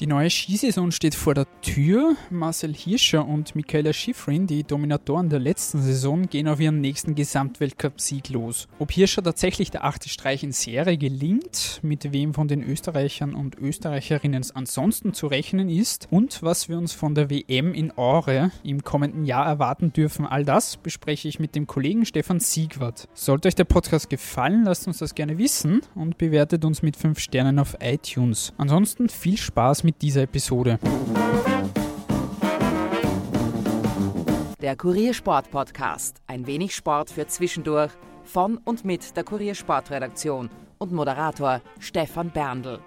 Die neue Skisaison steht vor der Tür. Marcel Hirscher und Michaela Schifrin, die Dominatoren der letzten Saison, gehen auf ihren nächsten Gesamtweltcup-Sieg los. Ob Hirscher tatsächlich der achte Streich in Serie gelingt, mit wem von den Österreichern und Österreicherinnen ansonsten zu rechnen ist und was wir uns von der WM in Aure im kommenden Jahr erwarten dürfen, all das bespreche ich mit dem Kollegen Stefan Siegwart. Sollte euch der Podcast gefallen, lasst uns das gerne wissen und bewertet uns mit 5 Sternen auf iTunes. Ansonsten viel Spaß mit mit dieser Episode. Der Kuriersport Podcast. Ein wenig Sport für zwischendurch. Von und mit der Kuriersportredaktion und Moderator Stefan Berndl.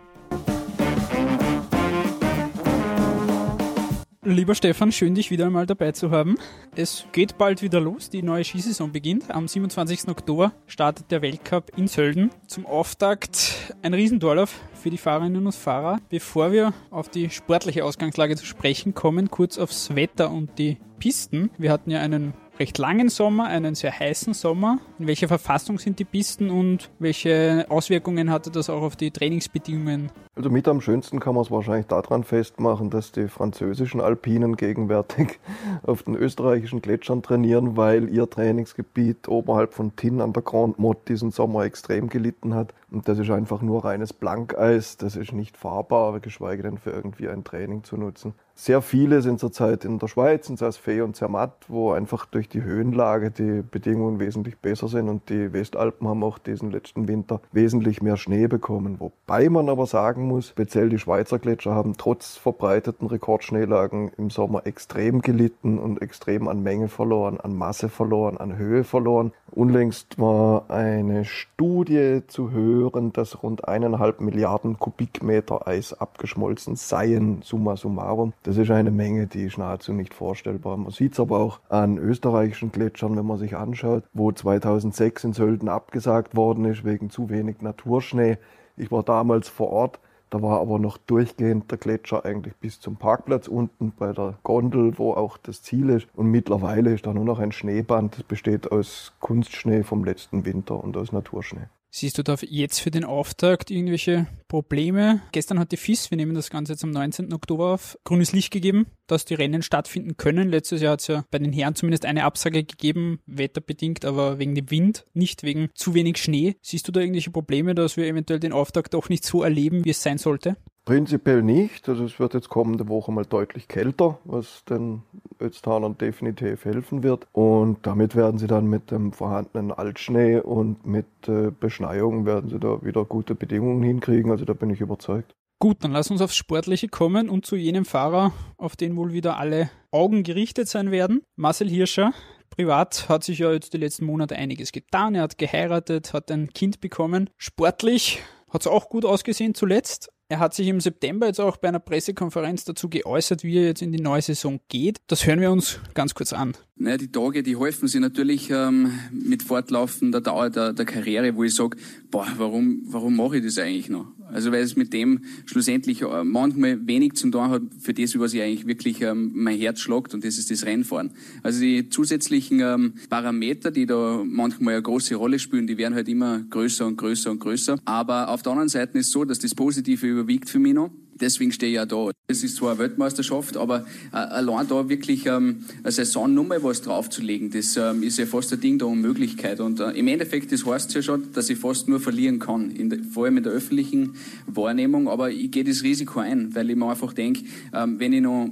Lieber Stefan, schön dich wieder einmal dabei zu haben. Es geht bald wieder los, die neue Skisaison beginnt. Am 27. Oktober startet der Weltcup in Sölden. Zum Auftakt ein Riesendorlauf für die Fahrerinnen und Fahrer. Bevor wir auf die sportliche Ausgangslage zu sprechen kommen, kurz aufs Wetter und die Pisten. Wir hatten ja einen recht langen Sommer, einen sehr heißen Sommer. In welcher Verfassung sind die Pisten und welche Auswirkungen hatte das auch auf die Trainingsbedingungen? Also mit am schönsten kann man es wahrscheinlich daran festmachen, dass die französischen Alpinen gegenwärtig auf den österreichischen Gletschern trainieren, weil ihr Trainingsgebiet oberhalb von Tinn an der Grand Motte diesen Sommer extrem gelitten hat. Und das ist einfach nur reines Blankeis, das ist nicht fahrbar, geschweige denn für irgendwie ein Training zu nutzen. Sehr viele sind zurzeit in der Schweiz, in Saas-Fee und Zermatt, wo einfach durch die Höhenlage die Bedingungen wesentlich besser sind und die Westalpen haben auch diesen letzten Winter wesentlich mehr Schnee bekommen. Wobei man aber sagen muss, speziell die Schweizer Gletscher haben trotz verbreiteten Rekordschneelagen im Sommer extrem gelitten und extrem an Menge verloren, an Masse verloren, an Höhe verloren. Unlängst war eine Studie zu hören, dass rund eineinhalb Milliarden Kubikmeter Eis abgeschmolzen seien, summa summarum. Das ist eine Menge, die ist nahezu nicht vorstellbar. Man sieht es aber auch an österreichischen Gletschern, wenn man sich anschaut, wo 2006 in Sölden abgesagt worden ist wegen zu wenig Naturschnee. Ich war damals vor Ort. Da war aber noch durchgehend der Gletscher eigentlich bis zum Parkplatz unten bei der Gondel, wo auch das Ziel ist. Und mittlerweile ist da nur noch ein Schneeband. Das besteht aus Kunstschnee vom letzten Winter und aus Naturschnee. Siehst du da jetzt für den Auftakt irgendwelche Probleme? Gestern hat die FIS, wir nehmen das Ganze jetzt am 19. Oktober auf, grünes Licht gegeben, dass die Rennen stattfinden können. Letztes Jahr hat es ja bei den Herren zumindest eine Absage gegeben, wetterbedingt, aber wegen dem Wind, nicht wegen zu wenig Schnee. Siehst du da irgendwelche Probleme, dass wir eventuell den Auftakt auch nicht so erleben, wie es sein sollte? Prinzipiell nicht. Also es wird jetzt kommende Woche mal deutlich kälter, was den Ötztanern definitiv helfen wird. Und damit werden sie dann mit dem vorhandenen Altschnee und mit äh, Beschneiung werden sie da wieder gute Bedingungen hinkriegen. Also da bin ich überzeugt. Gut, dann lass uns aufs Sportliche kommen und zu jenem Fahrer, auf den wohl wieder alle Augen gerichtet sein werden. Marcel Hirscher. Privat hat sich ja jetzt die letzten Monate einiges getan. Er hat geheiratet, hat ein Kind bekommen. Sportlich hat es auch gut ausgesehen zuletzt. Er hat sich im September jetzt auch bei einer Pressekonferenz dazu geäußert, wie er jetzt in die neue Saison geht. Das hören wir uns ganz kurz an. Naja, die Tage, die helfen sich natürlich ähm, mit fortlaufender Dauer der, der Karriere, wo ich sage, boah, warum, warum mache ich das eigentlich noch? Also weil es mit dem schlussendlich äh, manchmal wenig zu tun hat für das, was ich eigentlich wirklich ähm, mein Herz schlagt und das ist das Rennfahren. Also die zusätzlichen ähm, Parameter, die da manchmal eine große Rolle spielen, die werden halt immer größer und größer und größer. Aber auf der anderen Seite ist es so, dass das Positive überwiegt für mich noch deswegen stehe ich ja da. Es ist zwar eine Weltmeisterschaft, aber äh, allein da wirklich ähm, eine Saison nochmal was draufzulegen, das ähm, ist ja fast ein Ding der Unmöglichkeit. Und äh, im Endeffekt, das heißt ja schon, dass ich fast nur verlieren kann, der, vor allem in der öffentlichen Wahrnehmung. Aber ich gehe das Risiko ein, weil ich mir einfach denke, ähm, wenn ich noch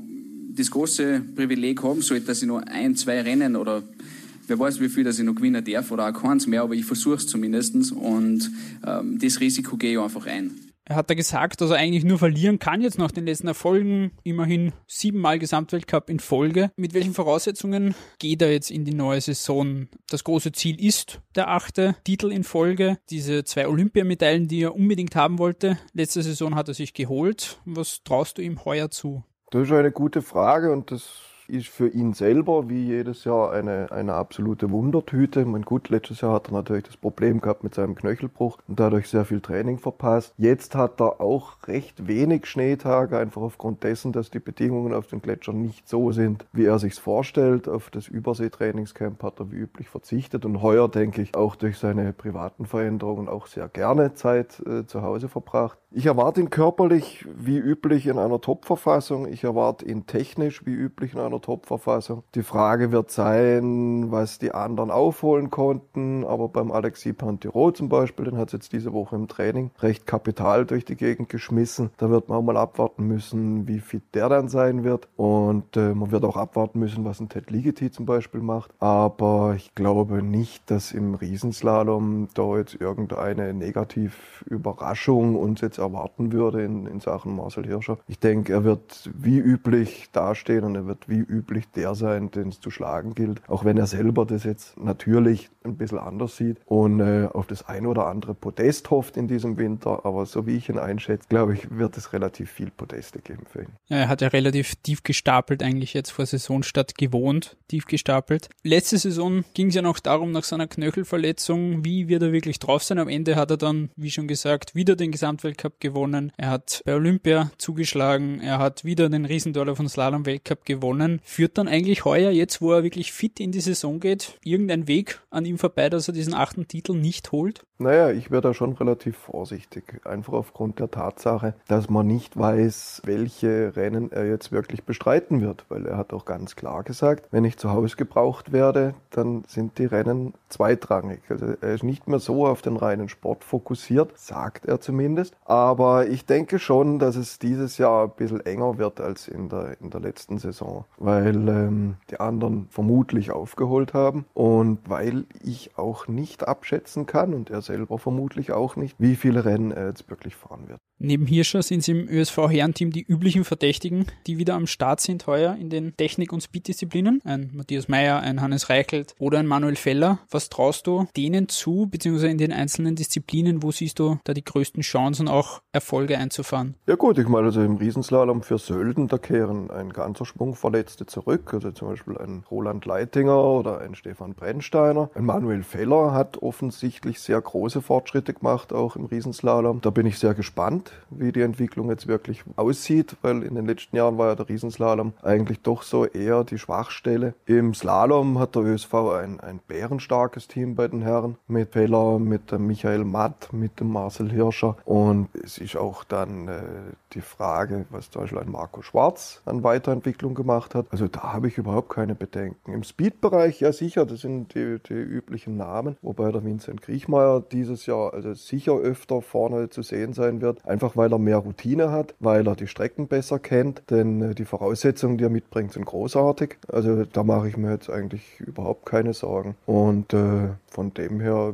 das große Privileg haben sollte, dass ich noch ein, zwei Rennen oder wer weiß, wie viel dass ich noch gewinnen darf oder auch keins mehr, aber ich versuche es zumindest und ähm, das Risiko gehe ich einfach ein. Er hat da gesagt, dass er eigentlich nur verlieren kann jetzt nach den letzten Erfolgen. Immerhin siebenmal Gesamtweltcup in Folge. Mit welchen Voraussetzungen geht er jetzt in die neue Saison? Das große Ziel ist der achte Titel in Folge. Diese zwei Olympiamedaillen, die er unbedingt haben wollte. Letzte Saison hat er sich geholt. Was traust du ihm heuer zu? Das ist eine gute Frage und das ist für ihn selber wie jedes Jahr eine, eine absolute Wundertüte. Mein gut, letztes Jahr hat er natürlich das Problem gehabt mit seinem Knöchelbruch und dadurch sehr viel Training verpasst. Jetzt hat er auch recht wenig Schneetage, einfach aufgrund dessen, dass die Bedingungen auf den Gletschern nicht so sind, wie er sich's vorstellt. Auf das Überseetrainingscamp hat er wie üblich verzichtet und heuer, denke ich, auch durch seine privaten Veränderungen auch sehr gerne Zeit äh, zu Hause verbracht. Ich erwarte ihn körperlich wie üblich in einer Top-Verfassung. Ich erwarte ihn technisch wie üblich in einer Top-Verfassung. Die Frage wird sein, was die anderen aufholen konnten. Aber beim Alexis Pantiro zum Beispiel, den hat es jetzt diese Woche im Training recht kapital durch die Gegend geschmissen. Da wird man auch mal abwarten müssen, wie fit der dann sein wird. Und äh, man wird auch abwarten müssen, was ein Ted Ligeti zum Beispiel macht. Aber ich glaube nicht, dass im Riesenslalom da jetzt irgendeine Negativüberraschung uns jetzt erwarten würde in, in Sachen Marcel Hirscher. Ich denke, er wird wie üblich dastehen und er wird wie üblich der sein, den es zu schlagen gilt. Auch wenn er selber das jetzt natürlich ein bisschen anders sieht und äh, auf das ein oder andere Podest hofft in diesem Winter. Aber so wie ich ihn einschätze, glaube ich, wird es relativ viel Podeste geben für ihn. Ja, er hat ja relativ tief gestapelt eigentlich jetzt vor Saisonstart gewohnt, tief gestapelt. Letzte Saison ging es ja noch darum, nach seiner Knöchelverletzung, wie wird er wirklich drauf sein. Am Ende hat er dann, wie schon gesagt, wieder den Gesamtweltcup gewonnen. Er hat bei Olympia zugeschlagen. Er hat wieder den Riesendollar von Slalom Weltcup gewonnen. Führt dann eigentlich heuer, jetzt wo er wirklich fit in die Saison geht, irgendein Weg an ihm vorbei, dass er diesen achten Titel nicht holt? Naja, ich wäre da schon relativ vorsichtig. Einfach aufgrund der Tatsache, dass man nicht weiß, welche Rennen er jetzt wirklich bestreiten wird. Weil er hat auch ganz klar gesagt, wenn ich zu Hause gebraucht werde, dann sind die Rennen zweitrangig. Also er ist nicht mehr so auf den reinen Sport fokussiert, sagt er zumindest. Aber ich denke schon, dass es dieses Jahr ein bisschen enger wird als in der, in der letzten Saison. Weil ähm, die anderen vermutlich aufgeholt haben und weil ich auch nicht abschätzen kann und er selber vermutlich auch nicht, wie viele Rennen er jetzt wirklich fahren wird. Neben Hirscher sind es im ÖSV-Herrenteam die üblichen Verdächtigen, die wieder am Start sind heuer in den Technik- und Speed-Disziplinen. Ein Matthias Meyer, ein Hannes Reichelt oder ein Manuel Feller. Was traust du denen zu, beziehungsweise in den einzelnen Disziplinen, wo siehst du da die größten Chancen, auch Erfolge einzufahren? Ja gut, ich meine, also im Riesenslalom für Sölden, da kehren ein ganzer Schwung Verletzte zurück. Also zum Beispiel ein Roland Leitinger oder ein Stefan Brennsteiner. Ein Manuel Feller hat offensichtlich sehr große Fortschritte gemacht, auch im Riesenslalom. Da bin ich sehr gespannt wie die Entwicklung jetzt wirklich aussieht, weil in den letzten Jahren war ja der Riesenslalom eigentlich doch so eher die Schwachstelle. Im Slalom hat der ÖSV ein, ein bärenstarkes Team bei den Herren mit Feller, mit Michael Matt, mit dem Marcel Hirscher und es ist auch dann äh, die Frage, was zum Beispiel ein Marco Schwarz an Weiterentwicklung gemacht hat. Also da habe ich überhaupt keine Bedenken. Im Speed-Bereich, ja sicher, das sind die, die üblichen Namen, wobei der Vincent Kriechmeier dieses Jahr also sicher öfter vorne zu sehen sein wird. Ein einfach weil er mehr Routine hat, weil er die Strecken besser kennt, denn äh, die Voraussetzungen, die er mitbringt, sind großartig. Also da mache ich mir jetzt eigentlich überhaupt keine Sorgen. Und äh, von dem her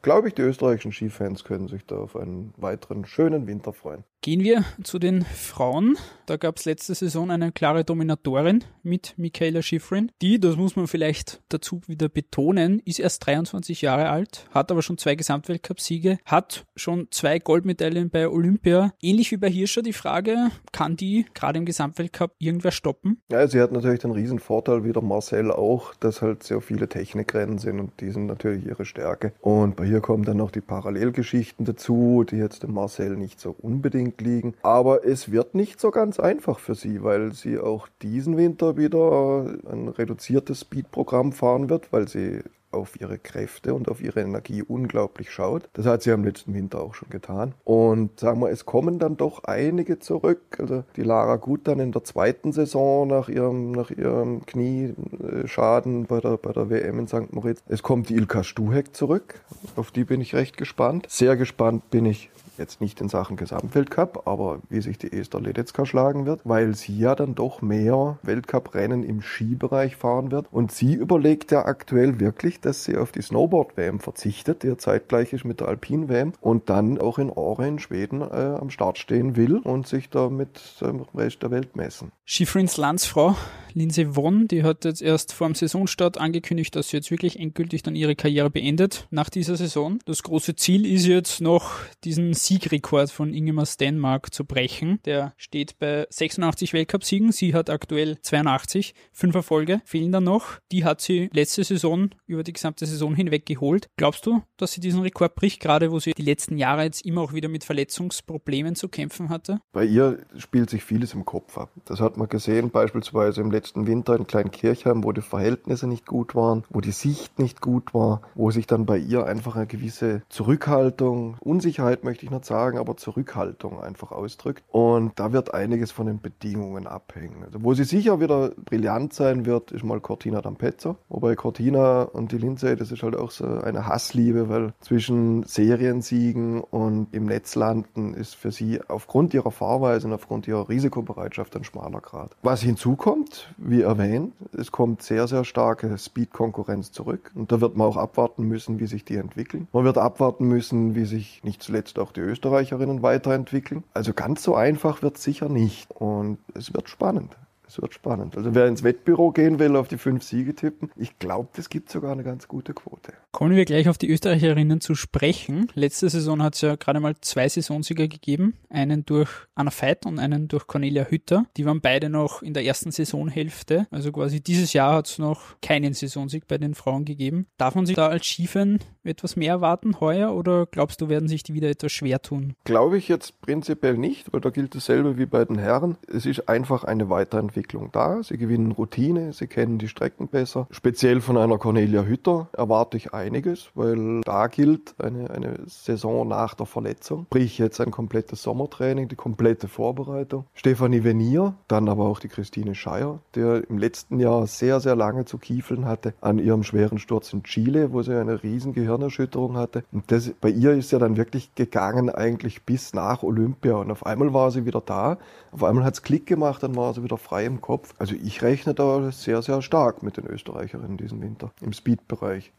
glaube ich, die österreichischen Skifans können sich da auf einen weiteren schönen Winter freuen. Gehen wir zu den Frauen. Da gab es letzte Saison eine klare Dominatorin mit Michaela Schifrin. Die, das muss man vielleicht dazu wieder betonen, ist erst 23 Jahre alt, hat aber schon zwei Gesamtweltcup-Siege, hat schon zwei Goldmedaillen bei Olympia. Ähnlich wie bei Hirscher die Frage, kann die gerade im Gesamtweltcup irgendwer stoppen? Ja, sie hat natürlich den riesen Vorteil, wie der Marcel auch, dass halt sehr viele Technikrennen sind und die sind natürlich ihre Stärke. Und bei ihr kommen dann noch die Parallelgeschichten dazu, die jetzt dem Marcel nicht so unbedingt Gegend liegen. Aber es wird nicht so ganz einfach für sie, weil sie auch diesen Winter wieder ein reduziertes Speedprogramm fahren wird, weil sie auf ihre Kräfte und auf ihre Energie unglaublich schaut. Das hat sie am letzten Winter auch schon getan. Und sagen wir, es kommen dann doch einige zurück. Also die Lara Gut dann in der zweiten Saison nach ihrem, nach ihrem Knieschaden bei der, bei der WM in St. Moritz. Es kommt die Ilka Stuhek zurück. Auf die bin ich recht gespannt. Sehr gespannt bin ich Jetzt nicht in Sachen Gesamtweltcup, aber wie sich die Esther Ledetzka schlagen wird, weil sie ja dann doch mehr Weltcuprennen im Skibereich fahren wird. Und sie überlegt ja aktuell wirklich, dass sie auf die Snowboard-WM verzichtet, die ja zeitgleich ist mit der Alpin-WM und dann auch in Aare in Schweden äh, am Start stehen will und sich da mit dem Rest der Welt messen. Skifrins Landsfrau Lindsay Won, die hat jetzt erst vor dem Saisonstart angekündigt, dass sie jetzt wirklich endgültig dann ihre Karriere beendet nach dieser Saison. Das große Ziel ist jetzt noch diesen Siegrekord von Ingemar Stenmark zu brechen. Der steht bei 86 Weltcupsiegen. Sie hat aktuell 82. Fünf Erfolge fehlen dann noch. Die hat sie letzte Saison über die gesamte Saison hinweg geholt. Glaubst du, dass sie diesen Rekord bricht, gerade wo sie die letzten Jahre jetzt immer auch wieder mit Verletzungsproblemen zu kämpfen hatte? Bei ihr spielt sich vieles im Kopf ab. Das hat man gesehen, beispielsweise im letzten Winter in Kleinkirchheim, wo die Verhältnisse nicht gut waren, wo die Sicht nicht gut war, wo sich dann bei ihr einfach eine gewisse Zurückhaltung, Unsicherheit möchte ich nicht sagen, aber Zurückhaltung einfach ausdrückt. Und da wird einiges von den Bedingungen abhängen. Also wo sie sicher wieder brillant sein wird, ist mal Cortina d'Ampezzo. Wobei Cortina und die Lindsay, das ist halt auch so eine Hassliebe, weil zwischen Seriensiegen und im Netz landen ist für sie aufgrund ihrer Fahrweise und aufgrund ihrer Risikobereitschaft ein schmaler Grad. Was hinzukommt, wie erwähnt, es kommt sehr, sehr starke Speed-Konkurrenz zurück. Und da wird man auch abwarten müssen, wie sich die entwickeln. Man wird abwarten müssen, wie sich nicht zuletzt auch die Österreicherinnen weiterentwickeln. Also ganz so einfach wird es sicher nicht. Und es wird spannend. Es wird spannend. Also wer ins Wettbüro gehen will, auf die fünf Siege tippen, ich glaube, das gibt sogar eine ganz gute Quote. Kommen wir gleich auf die Österreicherinnen zu sprechen. Letzte Saison hat es ja gerade mal zwei Saisonsieger gegeben. Einen durch Anna Veit und einen durch Cornelia Hütter. Die waren beide noch in der ersten Saisonhälfte. Also quasi dieses Jahr hat es noch keinen Saisonsieg bei den Frauen gegeben. Darf man sich da als Skifan etwas mehr erwarten heuer oder glaubst du, werden sich die wieder etwas schwer tun? Glaube ich jetzt prinzipiell nicht, weil da gilt dasselbe wie bei den Herren. Es ist einfach eine Weiterentwicklung Entwicklung da. Sie gewinnen Routine, sie kennen die Strecken besser. Speziell von einer Cornelia Hütter erwarte ich einiges, weil da gilt eine, eine Saison nach der Verletzung. Sprich jetzt ein komplettes Sommertraining, die komplette Vorbereitung. Stefanie Venier, dann aber auch die Christine Scheier, der im letzten Jahr sehr, sehr lange zu kiefeln hatte an ihrem schweren Sturz in Chile, wo sie eine riesen Gehirnerschütterung hatte. Und das, bei ihr ist ja dann wirklich gegangen eigentlich bis nach Olympia. Und auf einmal war sie wieder da. Auf einmal hat es Klick gemacht, dann war sie wieder frei im Kopf. Also ich rechne da sehr, sehr stark mit den Österreicherinnen diesen Winter im Speed-Bereich.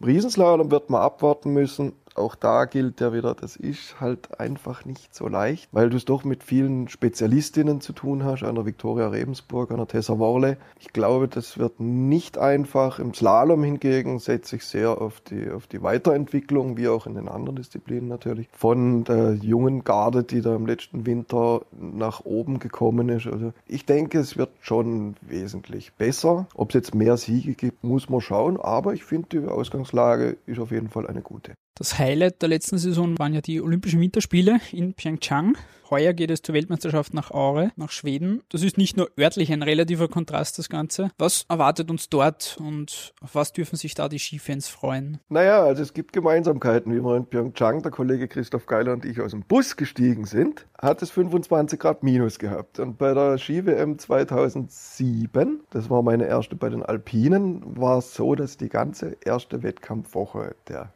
Riesenslalom wird man abwarten müssen auch da gilt ja wieder, das ist halt einfach nicht so leicht, weil du es doch mit vielen Spezialistinnen zu tun hast, einer Viktoria Rebensburg, einer Tessa Worley. Ich glaube, das wird nicht einfach. Im Slalom hingegen setze ich sehr auf die, auf die Weiterentwicklung, wie auch in den anderen Disziplinen natürlich, von der jungen Garde, die da im letzten Winter nach oben gekommen ist. Also ich denke, es wird schon wesentlich besser. Ob es jetzt mehr Siege gibt, muss man schauen, aber ich finde, die Ausgangslage ist auf jeden Fall eine gute. Das Highlight der letzten Saison waren ja die Olympischen Winterspiele in Pyeongchang. Heuer geht es zur Weltmeisterschaft nach Aure, nach Schweden. Das ist nicht nur örtlich ein relativer Kontrast, das Ganze. Was erwartet uns dort und auf was dürfen sich da die Skifans freuen? Naja, also es gibt Gemeinsamkeiten. Wie wir in Pyeongchang, der Kollege Christoph Geiler und ich aus dem Bus gestiegen sind, hat es 25 Grad minus gehabt. Und bei der Ski-WM 2007, das war meine erste bei den Alpinen, war es so, dass die ganze erste Wettkampfwoche der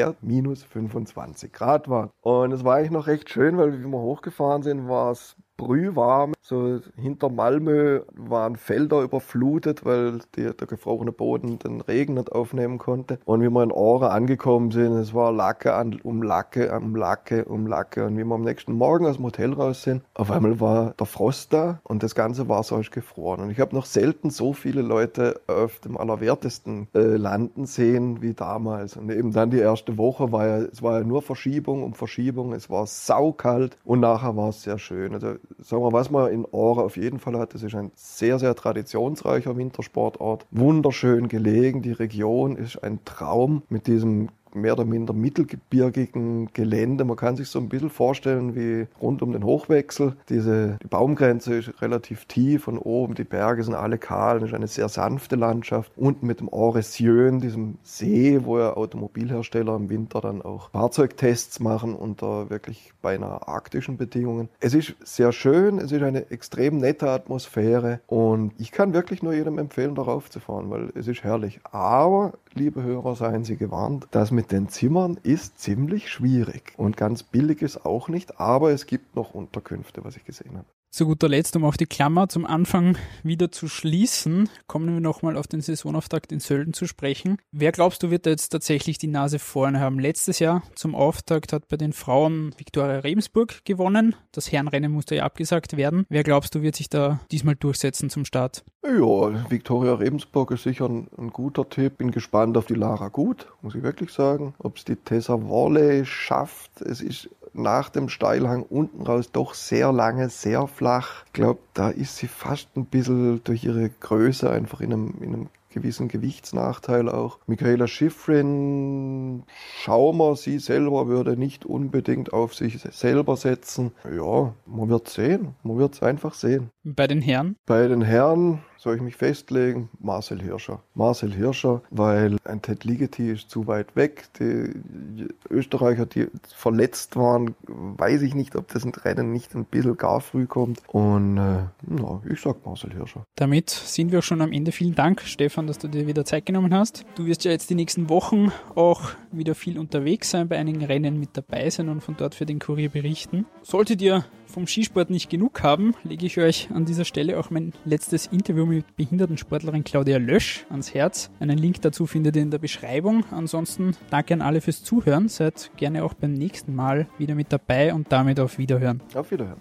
Höchstwert minus 25 Grad war. Und es war eigentlich noch recht schön, weil wie wir hochgefahren sind, war es brühwarm. So hinter Malmö waren Felder überflutet, weil die, der gefrorene Boden den Regen nicht aufnehmen konnte. Und wie wir in Ore angekommen sind, es war Lacke an, um Lacke, um Lacke, um Lacke. Und wie wir am nächsten Morgen aus dem Hotel raus sind, auf einmal war der Frost da und das Ganze war so gefroren. Und ich habe noch selten so viele Leute auf dem Allerwertesten äh, landen sehen wie damals. Und eben dann die erste Woche war ja, es war ja nur Verschiebung um Verschiebung. Es war saukalt und nachher war es sehr schön. Also sagen wir, was man in Aare auf jeden Fall hat, das ist ein sehr, sehr traditionsreicher Wintersportort. Wunderschön gelegen, die Region ist ein Traum mit diesem mehr oder minder mittelgebirgigen Gelände. Man kann sich so ein bisschen vorstellen wie rund um den Hochwechsel. Diese, die Baumgrenze ist relativ tief und oben die Berge sind alle kahl. Es ist eine sehr sanfte Landschaft. Unten mit dem Oresjön, diesem See, wo ja Automobilhersteller im Winter dann auch Fahrzeugtests machen unter wirklich beinahe arktischen Bedingungen. Es ist sehr schön, es ist eine extrem nette Atmosphäre und ich kann wirklich nur jedem empfehlen, darauf zu fahren, weil es ist herrlich. Aber, liebe Hörer, seien Sie gewarnt, dass mit mit den Zimmern ist ziemlich schwierig. Und ganz billig ist auch nicht, aber es gibt noch Unterkünfte, was ich gesehen habe. Zu guter Letzt, um auch die Klammer zum Anfang wieder zu schließen, kommen wir nochmal auf den Saisonauftakt in Sölden zu sprechen. Wer glaubst du, wird da jetzt tatsächlich die Nase vorne haben? Letztes Jahr zum Auftakt hat bei den Frauen Viktoria Rebensburg gewonnen. Das Herrenrennen musste ja abgesagt werden. Wer glaubst du, wird sich da diesmal durchsetzen zum Start? Ja, Viktoria Rebensburg ist sicher ein, ein guter Tipp. Bin gespannt auf die Lara Gut, muss ich wirklich sagen. Ob es die Tessa Worley schafft. Es ist nach dem Steilhang unten raus doch sehr lange, sehr flach. Ich glaube, da ist sie fast ein bisschen durch ihre Größe einfach in einem, in einem gewissen Gewichtsnachteil auch. Michaela Schifrin, schauen wir, sie selber würde nicht unbedingt auf sich selber setzen. Ja, man wird sehen. Man wird es einfach sehen. Bei den Herren? Bei den Herren soll ich mich festlegen? Marcel Hirscher. Marcel Hirscher, weil ein Ted Ligeti ist zu weit weg. Die Österreicher, die verletzt waren, weiß ich nicht, ob das ein Rennen nicht ein bisschen gar früh kommt. Und äh, na, ich sag Marcel Hirscher. Damit sind wir schon am Ende. Vielen Dank, Stefan, dass du dir wieder Zeit genommen hast. Du wirst ja jetzt die nächsten Wochen auch wieder viel unterwegs sein, bei einigen Rennen mit dabei sein und von dort für den Kurier berichten. Solltet ihr vom Skisport nicht genug haben, lege ich euch an dieser Stelle auch mein letztes Interview mit Behindertensportlerin Claudia Lösch ans Herz. Einen Link dazu findet ihr in der Beschreibung. Ansonsten danke an alle fürs Zuhören. Seid gerne auch beim nächsten Mal wieder mit dabei und damit auf Wiederhören. Auf Wiederhören.